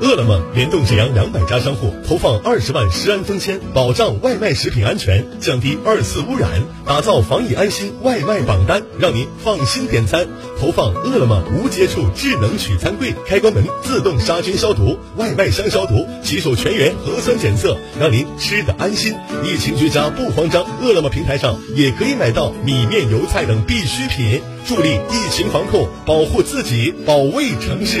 饿了么联动沈阳两百家商户，投放二十万食安封签，保障外卖食品安全，降低二次污染，打造防疫安心外卖榜单，让您放心点餐。投放饿了么无接触智能取餐柜，开关门自动杀菌消毒，外卖箱消毒，骑手全员核酸检测，让您吃的安心。疫情居家不慌张，饿了么平台上也可以买到米面油菜等必需品，助力疫情防控，保护自己，保卫城市。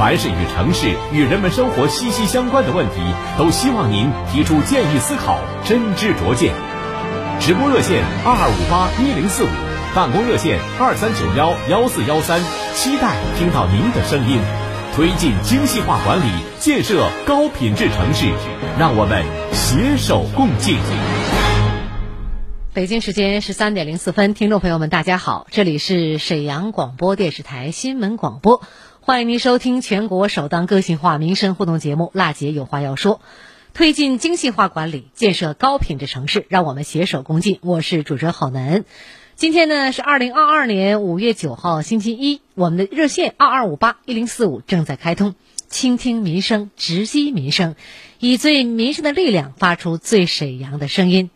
凡是与城市与人们生活息息相关的问题，都希望您提出建议思考，真知灼见。直播热线二二五八一零四五，办公热线二三九幺幺四幺三，期待听到您的声音。推进精细化管理，建设高品质城市，让我们携手共进。北京时间十三点零四分，听众朋友们，大家好，这里是沈阳广播电视台新闻广播。欢迎您收听全国首档个性化民生互动节目《辣姐有话要说》，推进精细化管理，建设高品质城市，让我们携手共进。我是主持人郝楠。今天呢是二零二二年五月九号星期一，我们的热线二二五八一零四五正在开通，倾听民生，直击民生，以最民生的力量发出最沈阳的声音。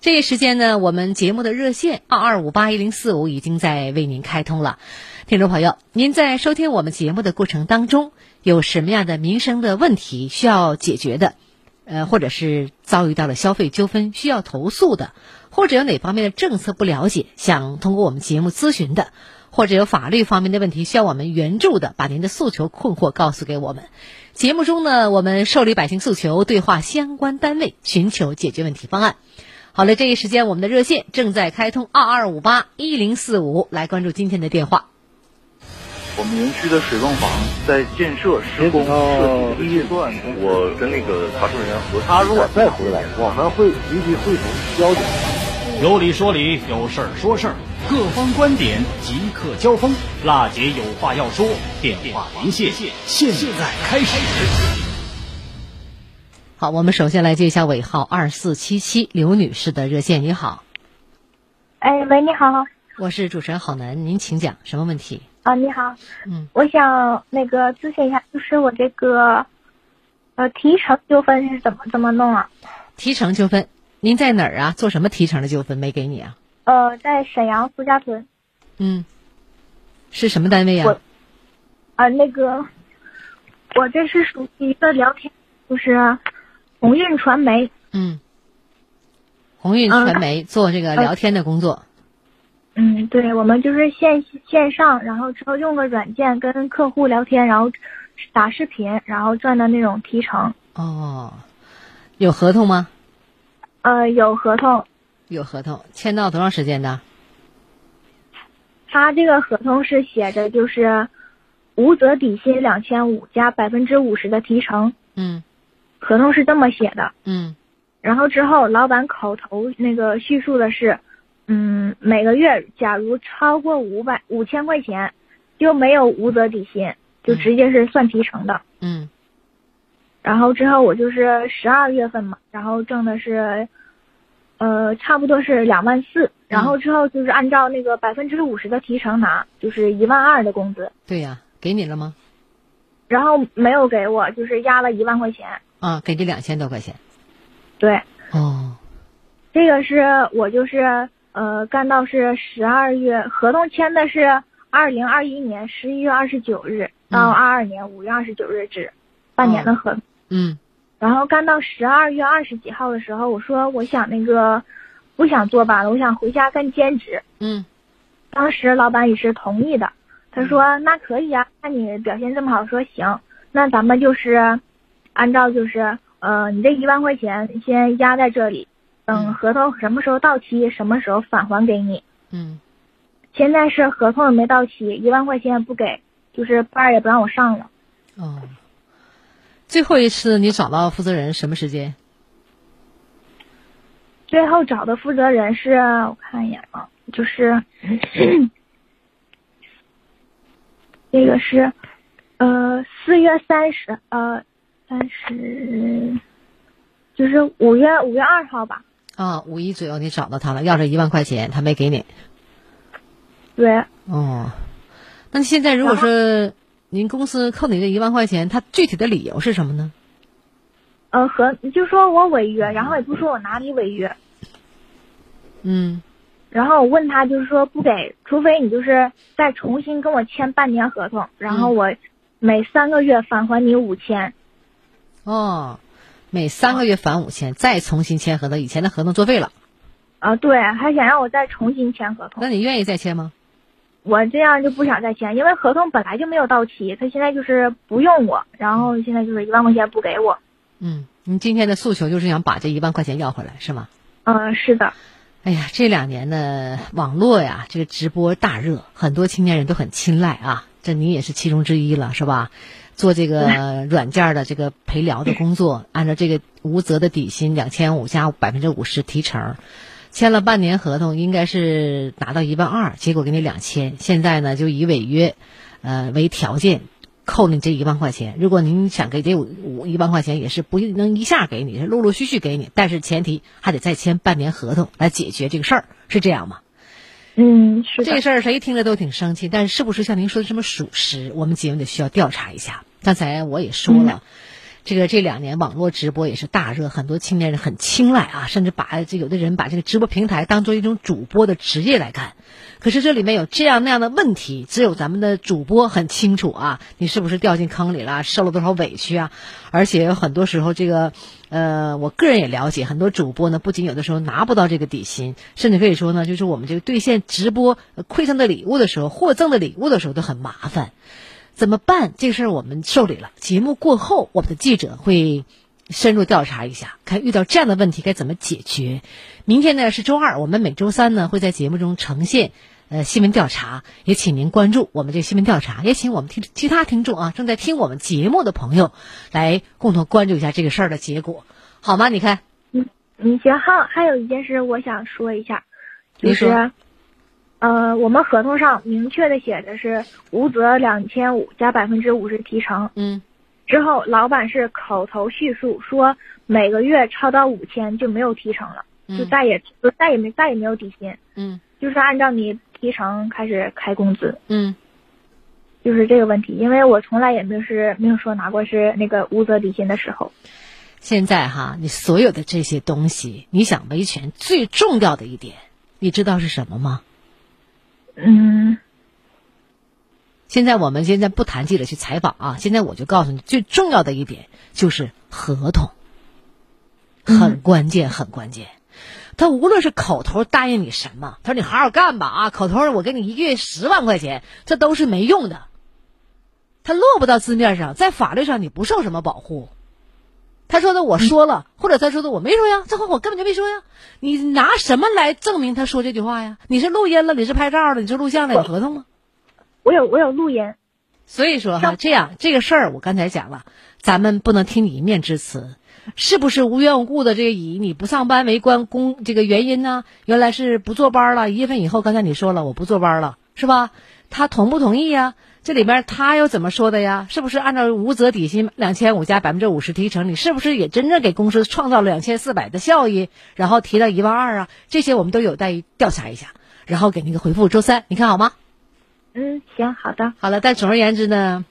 这一时间呢，我们节目的热线二二五八一零四五已经在为您开通了。听众朋友，您在收听我们节目的过程当中，有什么样的民生的问题需要解决的？呃，或者是遭遇到了消费纠纷需要投诉的，或者有哪方面的政策不了解，想通过我们节目咨询的，或者有法律方面的问题需要我们援助的，把您的诉求困惑告诉给我们。节目中呢，我们受理百姓诉求，对话相关单位，寻求解决问题方案。好了，这一时间我们的热线正在开通二二五八一零四五，来关注今天的电话。我们园区的水泵房在建设施工设计阶段，我跟那个查收人员核他如果再回来，我们会立即会同交警。有理说理，有事儿说事儿，各方观点即刻交锋。辣姐有话要说，电话连线现在开始。好，我们首先来接一下尾号二四七七刘女士的热线。你好，哎，喂，你好，我是主持人郝楠，您请讲，什么问题？啊，你好，嗯，我想那个咨询一下，就是我这个呃提成纠纷是怎么怎么弄啊？提成纠纷，您在哪儿啊？做什么提成的纠纷没给你啊？呃，在沈阳苏家屯。嗯，是什么单位呀、我啊，那个我这是属于一个聊天，就是鸿运传媒。嗯，鸿运传媒做这个聊天的工作。嗯，对，我们就是线线上，然后之后用个软件跟客户聊天，然后打视频，然后赚的那种提成。哦，有合同吗？呃，有合同，有合同，签到多长时间的？他这个合同是写着就是无责底薪两千五加百分之五十的提成，嗯合同是这么写的。嗯然后之后老板口头那个叙述的是，嗯，每个月假如超过五百五千块钱，就没有无责底薪，就直接是算提成的。嗯然后之后我就是十二月份嘛，然后挣的是，呃，差不多是两万四。然后之后就是按照那个百分之五十的提成拿，就是一万二的工资。对呀、给你了吗？然后没有给我，就是压了一万块钱。啊，给这两千多块钱。对，哦，这个是我就是呃干到是十二月，合同签的是二零二一年十一月二十九日到二二年五月二十九日止，半年的合同。嗯然后干到十二月二十几号的时候，我说我想那个不想坐班了，我想回家干兼职。嗯当时老板也是同意的，他说那可以啊，那你表现这么好，说行，那咱们就是按照就是呃你这一万块钱先压在这里，等合同什么时候到期，什么时候返还给你。嗯现在是合同也没到期，一万块钱也不给，就是班儿也不让我上了。哦，最后一次你找到负责人什么时间？最后找的负责人是我看一眼啊，就是 这个是呃四月三十呃三十，就是五月五月二号吧。啊，五一左右你找到他了，要这一万块钱，他没给你。对，哦，那现在如果说您公司扣你这一万块钱，他具体的理由是什么呢？呃和就说我违约，然后也不说我哪里违约，嗯然后我问他就是说不给，除非你就是再重新跟我签半年合同，然后我每三个月返还你五千。哦，每三个月返五千，再重新签合同，以前的合同作废了。啊，对，还想让我再重新签合同。那你愿意再签吗？我这样就不想再签，因为合同本来就没有到期，他现在就是不用我，然后现在就是一万块钱不给我。嗯，你今天的诉求就是想把这一万块钱要回来，是吗？嗯、是的，哎呀，这两年呢，网络呀，这个直播大热，很多青年人都很青睐啊。这你也是其中之一了，是吧？做这个 软件的这个陪聊的工作，按照这个无责的底薪两千五加百分之五十提成，签了半年合同，应该是拿到一万二，结果给你两千，现在呢就以违约，呃为条件。扣你这一万块钱，如果您想给这五五一万块钱，也是不能一下给你，是陆陆续续给你，但是前提还得再签半年合同来解决这个事儿，是这样吗？嗯，是的。这个事儿谁听着都挺生气，但是是不是像您说的这么属实，我们节目得需要调查一下。刚才我也说了，这个这两年网络直播也是大热，很多青年人很青睐啊，甚至把这有的人把这个直播平台当做一种主播的职业来看。可是这里面有这样那样的问题，只有咱们的主播很清楚啊，你是不是掉进坑里了，受了多少委屈啊？而且有很多时候，这个，呃，我个人也了解，很多主播呢，不仅有的时候拿不到这个底薪，甚至可以说呢，就是我们这个兑现直播馈赠的礼物的时候，获赠的礼物的时候都很麻烦，怎么办？这个事儿我们受理了。节目过后，我们的记者会。深入调查一下，看遇到这样的问题该怎么解决。明天呢是周二，我们每周三呢会在节目中呈现呃新闻调查，也请您关注我们这新闻调查，也请我们听其他听众啊正在听我们节目的朋友来共同关注一下这个事儿的结果，好吗？你看，嗯嗯行好，还有一件事我想说一下，就是呃我们合同上明确的写的是无责两千五加百分之五十提成，嗯。之后，老板是口头叙述说，每个月超到五千就没有提成了，就再也就再也没再也没有底薪，嗯，就是按照你提成开始开工资，嗯，就是这个问题，因为我从来也没有是没有说拿过是那个无责底薪的时候。现在哈，你所有的这些东西，你想维权最重要的一点，你知道是什么吗？嗯。现在我们现在不谈记者去采访啊，现在我就告诉你，最重要的一点就是合同，很关键，很关键。他无论是口头答应你什么，他说你好好干吧啊，口头我给你一个月十万块钱，这都是没用的。他落不到字面上，在法律上你不受什么保护。他说的我说了，或者他说的我没说呀，这话我根本就没说呀。你拿什么来证明他说这句话呀？你是录音了，你是拍照了，你是录像了，有合同吗？我有我有录音，所以说哈，这样这个事儿我刚才讲了，咱们不能听你一面之词，是不是无缘无故的这个以你不上班为关公这个原因呢？原来是不坐班了，一月份以后，刚才你说了我不坐班了，是吧？他同不同意呀？这里边他又怎么说的呀？是不是按照无责底薪两千五加百分之五十提成？你是不是也真正给公司创造了两千四百的效益？然后提到一万二啊？这些我们都有待于调查一下，然后给那个回复。周三你看好吗？嗯，行，好的，好了。但总而言之呢，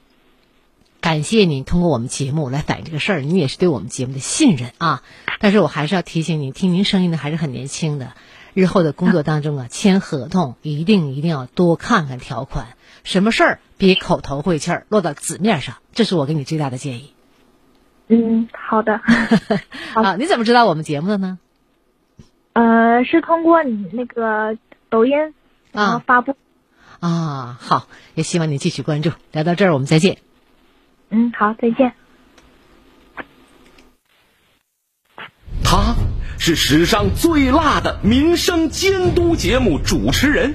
感谢你通过我们节目来反映这个事儿，你也是对我们节目的信任啊。但是我还是要提醒你，听您声音的还是很年轻的，日后的工作当中啊，签合同一定一定要多看看条款，什么事儿别口头会气儿，落到纸面上，这是我给你最大的建议。嗯，好的。好，你怎么知道我们节目的呢？呃，是通过你那个抖音啊发布。啊，好，也希望你继续关注。聊到这儿，我们再见。嗯，好，再见。他是史上最辣的民生监督节目主持人，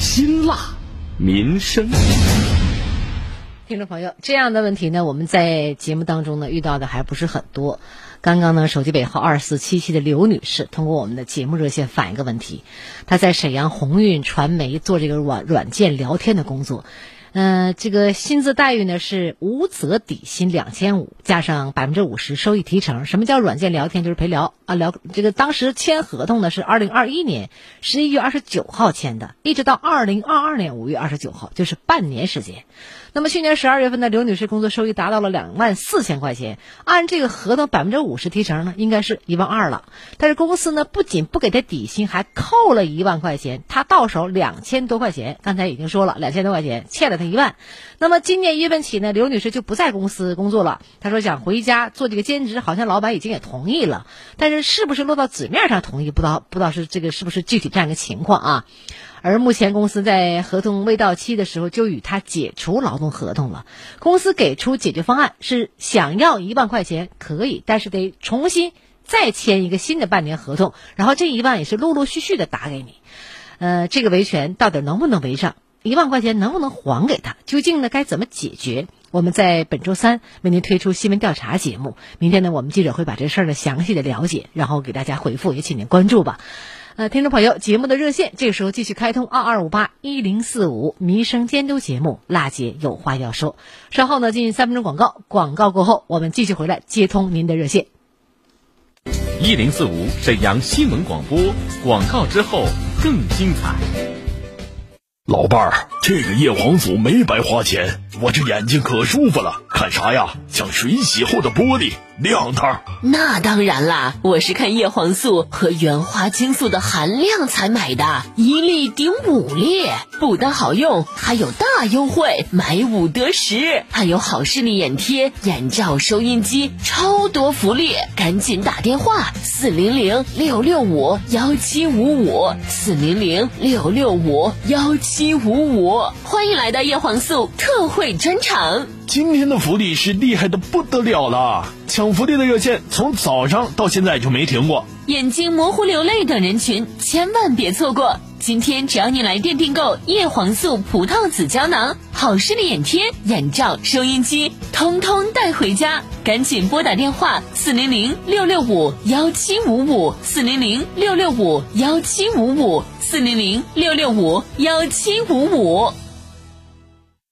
辛辣民生。听众朋友，这样的问题呢，我们在节目当中呢遇到的还不是很多。刚刚呢，手机尾号二四七七的刘女士通过我们的节目热线反映个问题，她在沈阳鸿运传媒做这个软软件聊天的工作，嗯，这个薪资待遇呢是无责底薪两千五，加上百分之五十收益提成。什么叫软件聊天？就是陪聊啊，聊这个当时签合同呢是二零二一年十一月二十九号签的，一直到二零二二年五月二十九号，就是半年时间。那么去年十二月份呢，刘女士工作收益达到了两万四千块钱，按这个合同百分之五十提成呢，应该是一万二了。但是公司呢，不仅不给她底薪，还扣了一万块钱，她到手两千多块钱。刚才已经说了，两千多块钱欠了她一万。那么今年一月份起呢，刘女士就不在公司工作了。她说想回家做这个兼职，好像老板已经也同意了，但是是不是落到纸面上同意，不知道不知道是这个是不是具体这样一个情况啊？而目前公司在合同未到期的时候就与他解除劳动合同了。公司给出解决方案是想要一万块钱可以，但是得重新再签一个新的半年合同，然后这一万也是陆陆续续的打给你。呃，这个维权到底能不能维上？一万块钱能不能还给他？究竟呢该怎么解决？我们在本周三为您推出新闻调查节目，明天呢我们记者会把这事儿呢详细的了解，然后给大家回复，也请您关注吧。呃，听众朋友，节目的热线这个时候继续开通二二五八一零四五民生监督节目，娜姐有话要说。稍后呢进行三分钟广告，广告过后我们继续回来接通您的热线。一零四五沈阳新闻广播，广告之后更精彩。老伴儿，这个叶黄素没白花钱，我这眼睛可舒服了。看啥呀？像水洗后的玻璃，亮堂。那当然啦，我是看叶黄素和原花青素的含量才买的，一粒顶五粒，不但好用，还有大大优惠，买五得十，还有好视力眼贴、眼罩、收音机，超多福利！赶紧打电话四零零六六五幺七五五四零零六六五幺七五五，欢迎来到叶黄素特惠专场。今天的福利是厉害的不得了了，抢福利的热线从早上到现在就没停过。眼睛模糊、流泪等人群千万别错过！今天只要你来电订购叶黄素葡萄籽胶囊、好视力眼贴、眼罩、收音机，通通带回家。赶紧拨打电话四零零六六五幺七五五四零零六六五幺七五五四零零六六五幺七五五。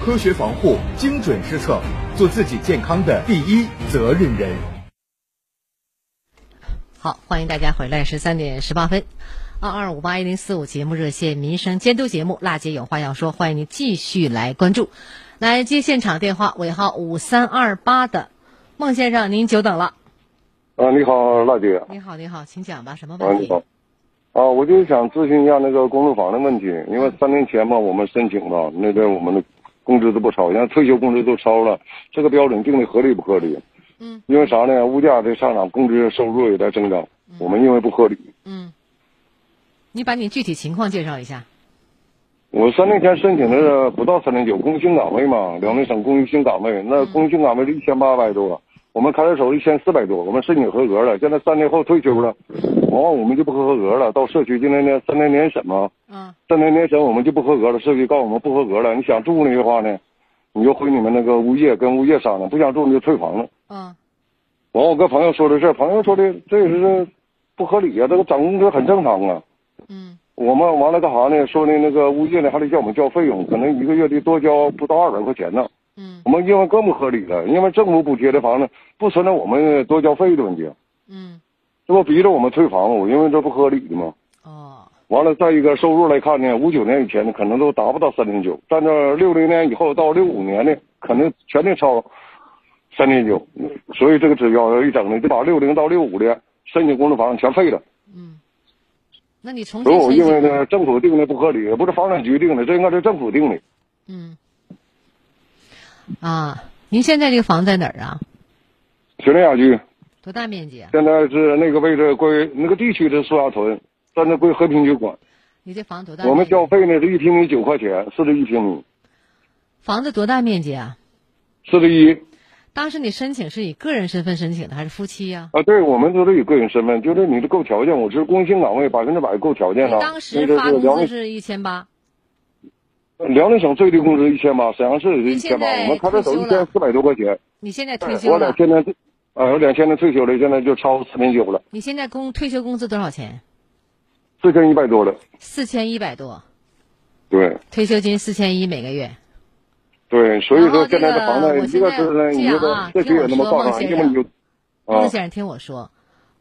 科学防护，精准施策，做自己健康的第一责任人。好，欢迎大家回来，十三点十八分，二二五八一零四五节目热线民生监督节目，辣姐有话要说，欢迎您继续来关注，来接现场电话，尾号五三二八的孟先生，您久等了。啊，你好，娜姐。你好，你好，请讲吧，什么啊，问题？你好。啊，我就想咨询一下那个公租房的问题，因为三年前嘛，我们申请了，那边我们的工资都不超，现在退休工资都超了，这个标准定的合理不合理？嗯。因为啥呢？物价在上涨，工资收入也在增长，我们认为不合理。嗯。你把你具体情况介绍一下。我三年前申请的不到三零九，工薪岗位嘛，辽宁省工薪岗位，那工薪岗位是一千八百多，我们开的时候一千四百多，我们申请合格了，现在三年后退休了，往往我们就不合格了，到社区今天呢三年年审嘛，嗯，三年年审我们就不合格了，社区告诉我们不合格了，你想住那的话呢，你就回你们那个物业跟物业商量，不想住你就退房了。嗯，完我跟朋友说这事儿，朋友说的这也是不合理啊，这个涨工资很正常啊。嗯，我们完了干啥呢？说的那个物业呢还得叫我们交费用，可能一个月得多交不到二百块钱呢。嗯，我们认为更不合理了，因为政府补贴的房子不存在我们多交费的问题。嗯，这不逼着我们退房，我认为这不合理的吗？哦，完了，再一个收入来看呢，五九年以前呢可能都达不到三零九，但这六零年以后到六五年呢，肯定全得超三零九，所以这个指标一整呢，就把六零到六五的申请公租房全废了。那你重所以我新申请认为呢，政府定的不合理，不是房产局定的，这应该是政府定的。啊。您现在这个房在哪儿啊？学林雅居多大面积啊？现在是那个位置归那个地区是苏家屯，但是归和平区管。你这房多大？我们交费呢是一平米九块钱，四十一平米，房子多大面积啊？四十一。当时你申请是以个人身份申请的还是夫妻呀、啊，对，我们都是以个人身份，就是你的够条件，我是工薪岗位，百分之百够条件的。你当时发工资是一千八，辽宁省最低工资一千八，沈阳市也是一千八，我们开的手一千四百多块钱。你现在退休了，俩现在，呃，我两千年退休了，现在就超四年九了，你现在工退休工资多少钱？四千一百多了。四千一百多，对退休金四千一每个月。对，所以说现在的房子，一个这个是呢，你这这样啊个社区也那么告诉你，听我说要么你就啊孟先生，听我说，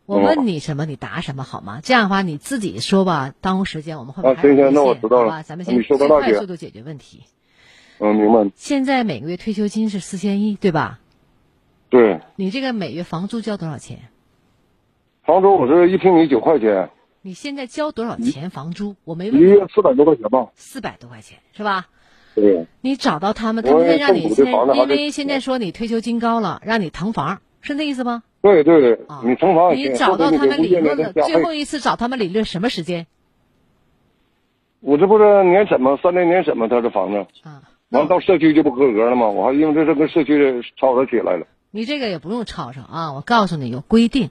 我问你什么，你答什么好吗？这样的话你自己说吧，耽误时间，我们后面啊，还有行行，那我知道了？咱们先快速，度解决问题。嗯，明白。现在每个月退休金是四千一，对吧？对，你这个每月房租交多少钱？房租我这一平米九块钱，你现在交多少钱房租？我没问一，个月四百多块钱吧。四百多块钱是吧？对，你找到他们，他们让你因为现在说你退休金高了，让你腾房，是那意思吗？对对对，你腾房也你找到他们理论的的加费。最后一次找他们理论什么时间？我这不是年审吗？三年年审吗？他这房子，啊，完了到社区就不合格了吗？我还因为这是跟社区吵吵起来了。你这个也不用吵吵啊！我告诉你，有规定。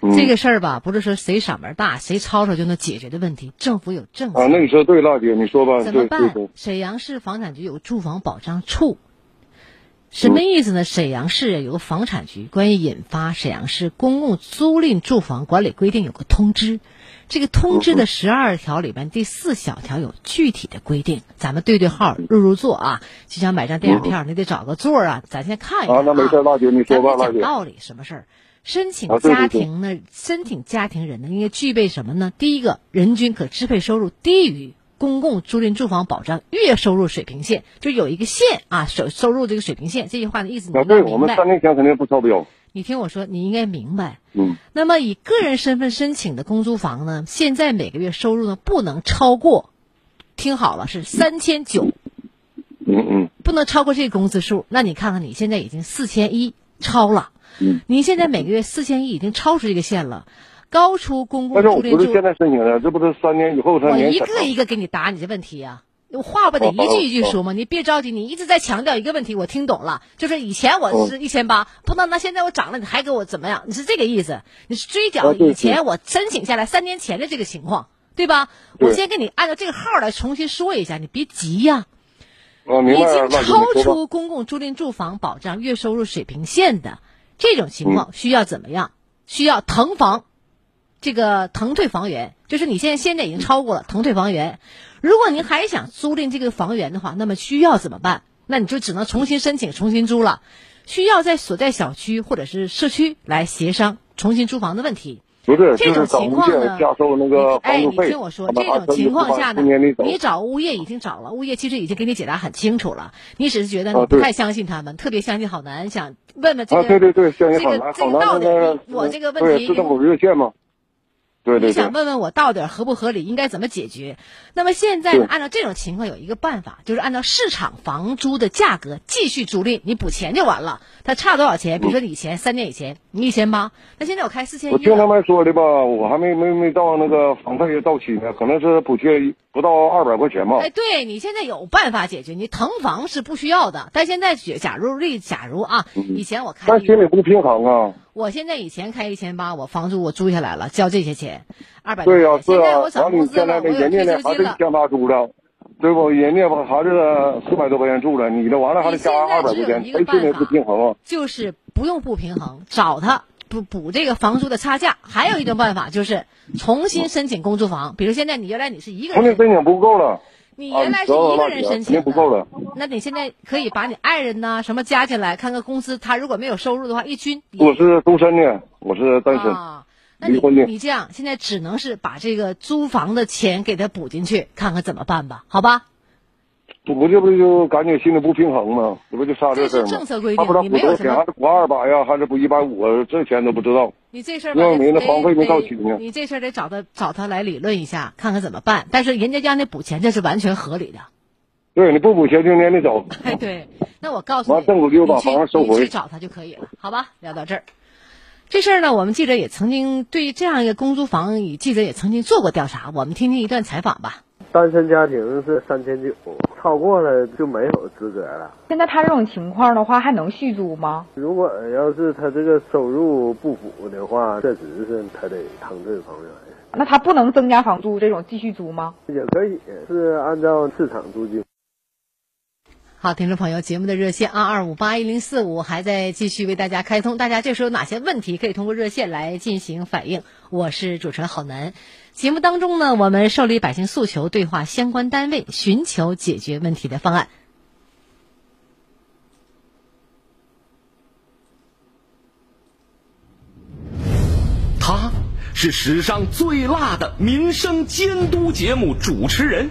嗯这个事儿吧，不是说谁嗓门大，谁吵吵就能解决的问题。政府有政策。啊，那你说对了，姐，你说吧，怎么办？沈阳市房产局有住房保障处，什么意思呢？沈阳市有个房产局关于引发沈阳市公共租赁住房管理规定有个通知，这个通知的十二条里边第四小条有具体的规定，咱们对对号入入座啊，就像买张电影票，你得找个座儿啊，咱先看一看啊，那没事，你说吧。讲道理，什么事儿？申请家庭呢？申请家庭人呢，应该具备什么呢？第一个，人均可支配收入低于公共租赁住房保障月收入水平线，就有一个线啊，收收入这个水平线。这句话的意思明白们三。年前肯定不超标。你听我说，你应该明白。嗯，那么以个人身份申请的公租房呢，现在每个月收入呢不能超过，听好了，是三千九，嗯嗯不能超过这个工资数。那你看看你现在已经四千一，超了。嗯，您现在每个月四千一已经超出这个线了，高出公共但是我租赁住。不是现在申请的，这不是三年以后才我？一个一个给你答你这问题啊，我话不得一句一句说吗？你别着急，你一直在强调一个问题，我听懂了，就是以前我是一千八，不能那现在我涨了，你还给我怎么样？你是这个意思？你是追缴以前我申请下来三年前的这个情况，对吧？我先给你按照这个号来重新说一下，你别急呀、已经，超。出公共租赁住房保障月收入水平线的这种情况，需要怎么样？需要腾房，这个腾退房源，就是你现在现在已经超过了腾退房源。如果您还想租赁这个房源的话，那么需要怎么办？那你就只能重新申请、重新租了，需要在所在小区或者是社区来协商重新租房的问题。不是，这种情况呢加收那个哎，你。听我说，这种情况下呢。你找物业已经找了，物业其实已经给你解答很清楚了，你只是觉得你不太相信他们，特别相信好男，想问问这啊，个，对对对，相信好这个这个到底，我这个问题。对对对你想，问问我到底合不合理，应该怎么解决？那么现在呢，按照这种情况有一个办法，就是按照市场房租的价格继续租赁，你补钱就完了。它差多少钱？比如说你以前三年以前你一千八，那现在我开四千一我听他们说的吧，我还没没没到那个房费到期呢，可能是补贴不到二百块钱吧。哎，对你现在有办法解决，你腾房是不需要的。但现在假假如例假如啊，以前我开但心里不平衡啊。我现在以前开一千八，我房租我租下来了，交这些钱，二百对呀、是啊现在我，涨工资了，你现在我有退休金了。对不？人家吧还是四百多块钱住了，你这完了还得加二百块钱，谁心里不平衡啊？就是不用不平衡，找他补补这个房租的差价。还有一种办法就是重新申请公租房，比如现在你原来你是一个人，重新申请不够了，你原来是一个人申请的，不够了。那你现在可以把你爱人呐、什么加进来，看看公司，他如果没有收入的话，一均我是独身的，我是单身，啊，那你离婚的。你这样现在只能是把这个租房的钱给他补进去，看看怎么办吧，好吧？不这不就感觉心里不平衡吗？这不就差这事儿吗？政策规定他不知道补多少钱，还是补二百呀，还是补一百五啊？这钱都不知道。你这事儿吧因为没那房费没到期呢你这事儿得找他找他来理论一下，看看怎么办。但是人家家那补钱，这是完全合理的。对，你不补钱就撵你走。哎，对，那我告诉你，完政府就把房子收回你去找他就可以了，好吧？聊到这儿，这事儿呢，我们记者也曾经对这样一个公租房，记者也曾经做过调查，我们听听一段采访吧。单身家庭是三千九，超过了就没有资格了。现在他这种情况的话，还能续租吗？如果要是他这个收入不符的话，确实是他得腾这个房源，那他不能增加房租这种继续租吗？也可以是按照市场租金。好，听众朋友，节目的热线二二五八一零四五还在继续为大家开通，大家这时候有哪些问题可以通过热线来进行反映？我是主持人郝楠。节目当中呢，我们受理百姓诉求，对话相关单位，寻求解决问题的方案。他是史上最辣的民生监督节目主持人，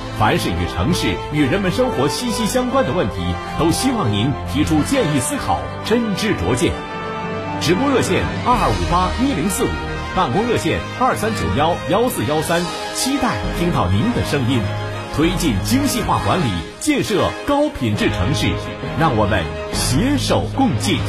凡是与城市与人们生活息息相关的问题，都希望您提出建议思考，真知灼见。直播热线二二五八一零四五，办公热线二三九幺幺四幺三，期待听到您的声音。推进精细化管理，建设高品质城市，让我们携手共进。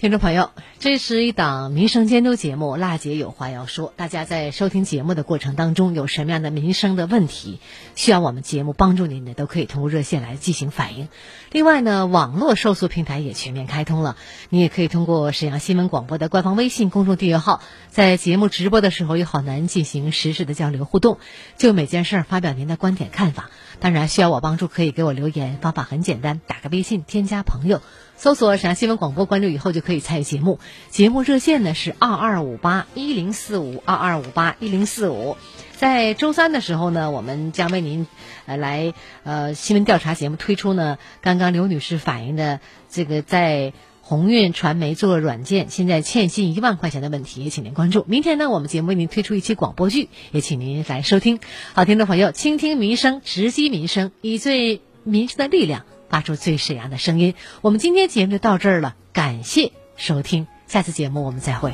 听众朋友，这是一档民生监督节目，辣姐有话要说。大家在收听节目的过程当中，有什么样的民生的问题需要我们节目帮助您的，都可以通过热线来进行反映。另外呢，网络受诉平台也全面开通了，你也可以通过沈阳新闻广播的官方微信公众订阅号，在节目直播的时候与好男进行实时的交流互动，就每件事儿发表您的观点看法。当然，需要我帮助可以给我留言，方法很简单，打个微信添加朋友。搜索沈阳新闻广播，关注以后就可以参与节目。节目热线呢是二二五八一零四五二二五八一零四五。在周三的时候呢，我们将为您呃来呃新闻调查节目推出呢，刚刚刘女士反映的这个在鸿运传媒做软件现在欠薪一万块钱的问题，也请您关注。明天呢，我们节目为您推出一期广播剧，也请您来收听。好，听众朋友，倾听民生，直击民生，以最民生的力量。发出最沈阳的声音。我们今天节目就到这儿了，感谢收听，下次节目我们再会。